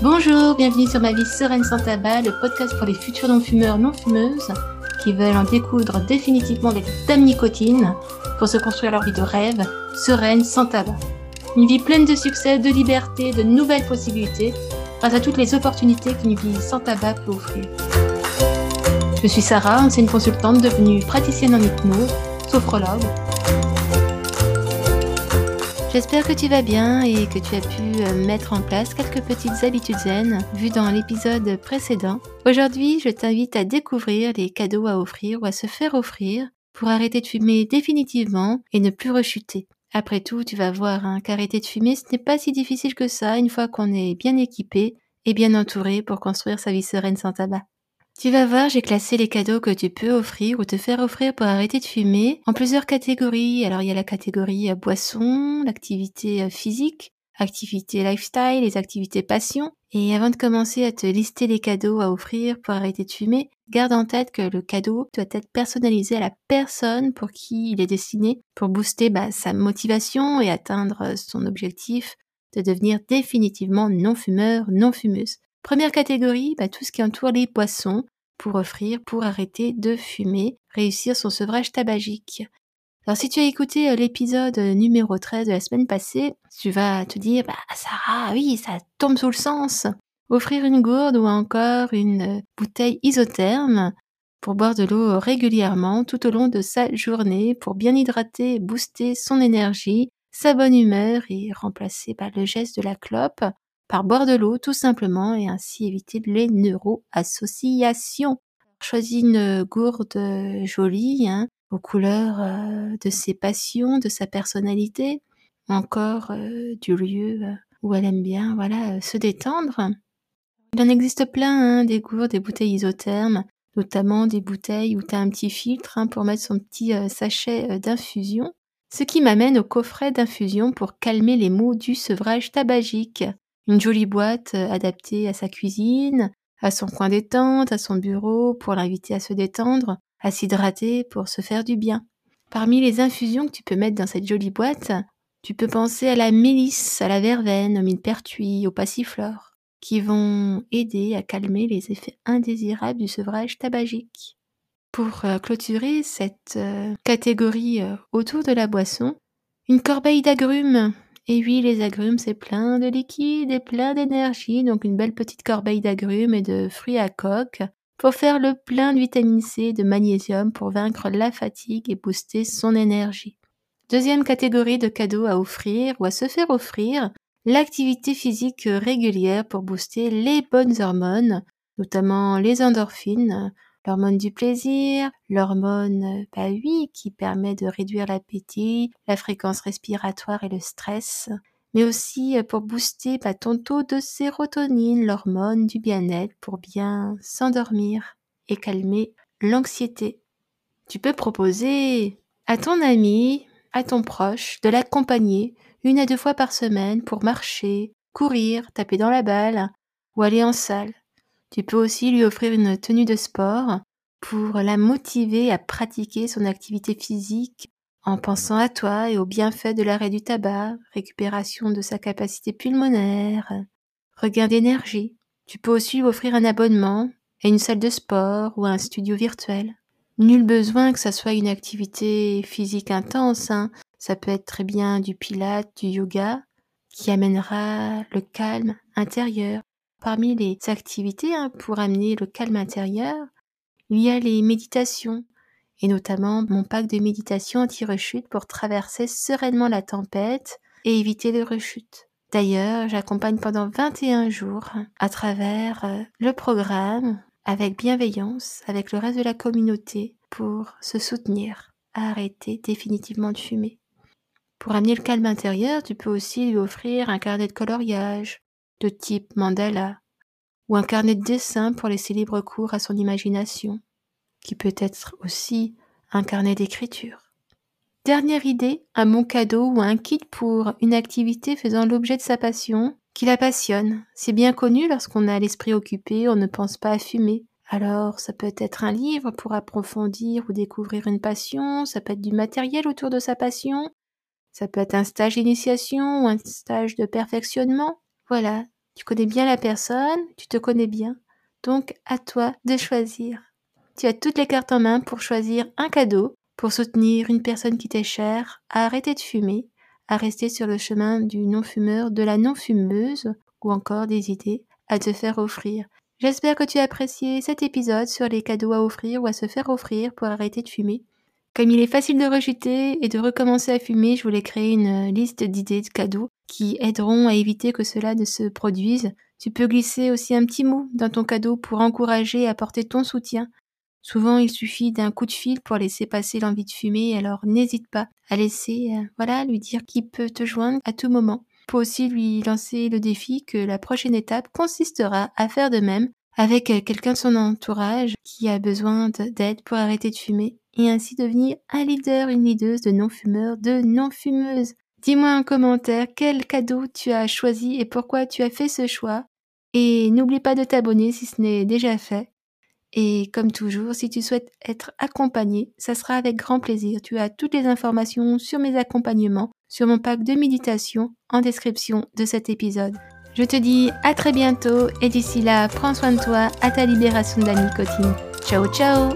Bonjour, bienvenue sur Ma vie sereine sans tabac, le podcast pour les futurs non-fumeurs non-fumeuses qui veulent en découdre définitivement avec dame nicotine pour se construire leur vie de rêve, sereine, sans tabac. Une vie pleine de succès, de liberté, de nouvelles possibilités, grâce à toutes les opportunités qu'une vie sans tabac peut offrir. Je suis Sarah, ancienne consultante devenue praticienne en hypnose, sophrologue. J'espère que tu vas bien et que tu as pu euh, mettre en place quelques petites habitudes zen vues dans l'épisode précédent. Aujourd'hui, je t'invite à découvrir les cadeaux à offrir ou à se faire offrir pour arrêter de fumer définitivement et ne plus rechuter. Après tout, tu vas voir hein, qu'arrêter de fumer, ce n'est pas si difficile que ça une fois qu'on est bien équipé et bien entouré pour construire sa vie sereine sans tabac. Tu vas voir, j'ai classé les cadeaux que tu peux offrir ou te faire offrir pour arrêter de fumer en plusieurs catégories. Alors il y a la catégorie euh, boisson, l'activité euh, physique, activité lifestyle, les activités passion. Et avant de commencer à te lister les cadeaux à offrir pour arrêter de fumer, garde en tête que le cadeau doit être personnalisé à la personne pour qui il est destiné pour booster bah, sa motivation et atteindre euh, son objectif de devenir définitivement non-fumeur, non-fumeuse. Première catégorie, bah, tout ce qui entoure les boissons pour offrir, pour arrêter de fumer, réussir son sevrage tabagique. Alors si tu as écouté euh, l'épisode numéro 13 de la semaine passée, tu vas te dire, bah Sarah, oui, ça tombe sous le sens. Offrir une gourde ou encore une bouteille isotherme pour boire de l'eau régulièrement tout au long de sa journée pour bien hydrater booster son énergie, sa bonne humeur et remplacer bah, le geste de la clope par boire de l'eau tout simplement et ainsi éviter les neuroassociations. Choisis une gourde euh, jolie, hein, aux couleurs euh, de ses passions, de sa personnalité, encore euh, du lieu où elle aime bien, voilà, se détendre. Il en existe plein, hein, des gourdes, des bouteilles isothermes, notamment des bouteilles où tu as un petit filtre hein, pour mettre son petit sachet d'infusion. Ce qui m'amène au coffret d'infusion pour calmer les maux du sevrage tabagique. Une jolie boîte euh, adaptée à sa cuisine, à son coin détente, à son bureau pour l'inviter à se détendre, à s'hydrater pour se faire du bien. Parmi les infusions que tu peux mettre dans cette jolie boîte, tu peux penser à la mélisse, à la verveine, au millepertuis, au passiflore, qui vont aider à calmer les effets indésirables du sevrage tabagique. Pour euh, clôturer cette euh, catégorie autour de la boisson, une corbeille d'agrumes et oui, les agrumes, c'est plein de liquide et plein d'énergie, donc une belle petite corbeille d'agrumes et de fruits à coque pour faire le plein de vitamine C et de magnésium pour vaincre la fatigue et booster son énergie. Deuxième catégorie de cadeaux à offrir ou à se faire offrir, l'activité physique régulière pour booster les bonnes hormones, notamment les endorphines, l'hormone du plaisir, l'hormone bah oui, qui permet de réduire l'appétit, la fréquence respiratoire et le stress, mais aussi euh, pour booster bah, ton taux de sérotonine, l'hormone du bien-être, pour bien s'endormir et calmer l'anxiété. Tu peux proposer à ton ami, à ton proche, de l'accompagner une à deux fois par semaine pour marcher, courir, taper dans la balle ou aller en salle. Tu peux aussi lui offrir une tenue de sport pour la motiver à pratiquer son activité physique en pensant à toi et aux bienfaits de l'arrêt du tabac, récupération de sa capacité pulmonaire, regain d'énergie. Tu peux aussi lui offrir un abonnement à une salle de sport ou à un studio virtuel. Nul besoin que ça soit une activité physique intense, hein. ça peut être très bien du pilate, du yoga, qui amènera le calme intérieur. Parmi les activités hein, pour amener le calme intérieur, il y a les méditations, et notamment mon pack de méditation anti-rechute pour traverser sereinement la tempête et éviter les rechutes. D'ailleurs, j'accompagne pendant 21 jours à travers euh, le programme avec bienveillance avec le reste de la communauté pour se soutenir à arrêter définitivement de fumer. Pour amener le calme intérieur, tu peux aussi lui offrir un carnet de coloriage, de type mandala, ou un carnet de dessin pour laisser libre cours à son imagination, qui peut être aussi un carnet d'écriture. Dernière idée, un bon cadeau ou un kit pour une activité faisant l'objet de sa passion, qui la passionne. C'est bien connu lorsqu'on a l'esprit occupé, on ne pense pas à fumer. Alors, ça peut être un livre pour approfondir ou découvrir une passion, ça peut être du matériel autour de sa passion, ça peut être un stage d'initiation ou un stage de perfectionnement, voilà, Tu connais bien la personne, tu te connais bien. Donc à toi de choisir. Tu as toutes les cartes en main pour choisir un cadeau, pour soutenir une personne qui t'est chère, à arrêter de fumer, à rester sur le chemin du non-fumeur, de la non-fumeuse, ou encore des idées à te faire offrir. J'espère que tu as apprécié cet épisode sur les cadeaux à offrir ou à se faire offrir pour arrêter de fumer. Comme il est facile de rejeter et de recommencer à fumer, je voulais créer une liste d'idées de cadeaux qui aideront à éviter que cela ne se produise. Tu peux glisser aussi un petit mot dans ton cadeau pour encourager et apporter ton soutien. Souvent, il suffit d'un coup de fil pour laisser passer l'envie de fumer, alors n'hésite pas à laisser, euh, voilà, lui dire qu'il peut te joindre à tout moment. Pour aussi lui lancer le défi que la prochaine étape consistera à faire de même avec euh, quelqu'un de son entourage qui a besoin d'aide pour arrêter de fumer et ainsi devenir un leader, une leaduse de non-fumeurs, de non-fumeuses. Dis-moi en commentaire quel cadeau tu as choisi et pourquoi tu as fait ce choix. Et n'oublie pas de t'abonner si ce n'est déjà fait. Et comme toujours, si tu souhaites être accompagné, ça sera avec grand plaisir. Tu as toutes les informations sur mes accompagnements, sur mon pack de méditation en description de cet épisode. Je te dis à très bientôt et d'ici là, prends soin de toi à ta libération de la nicotine. Ciao ciao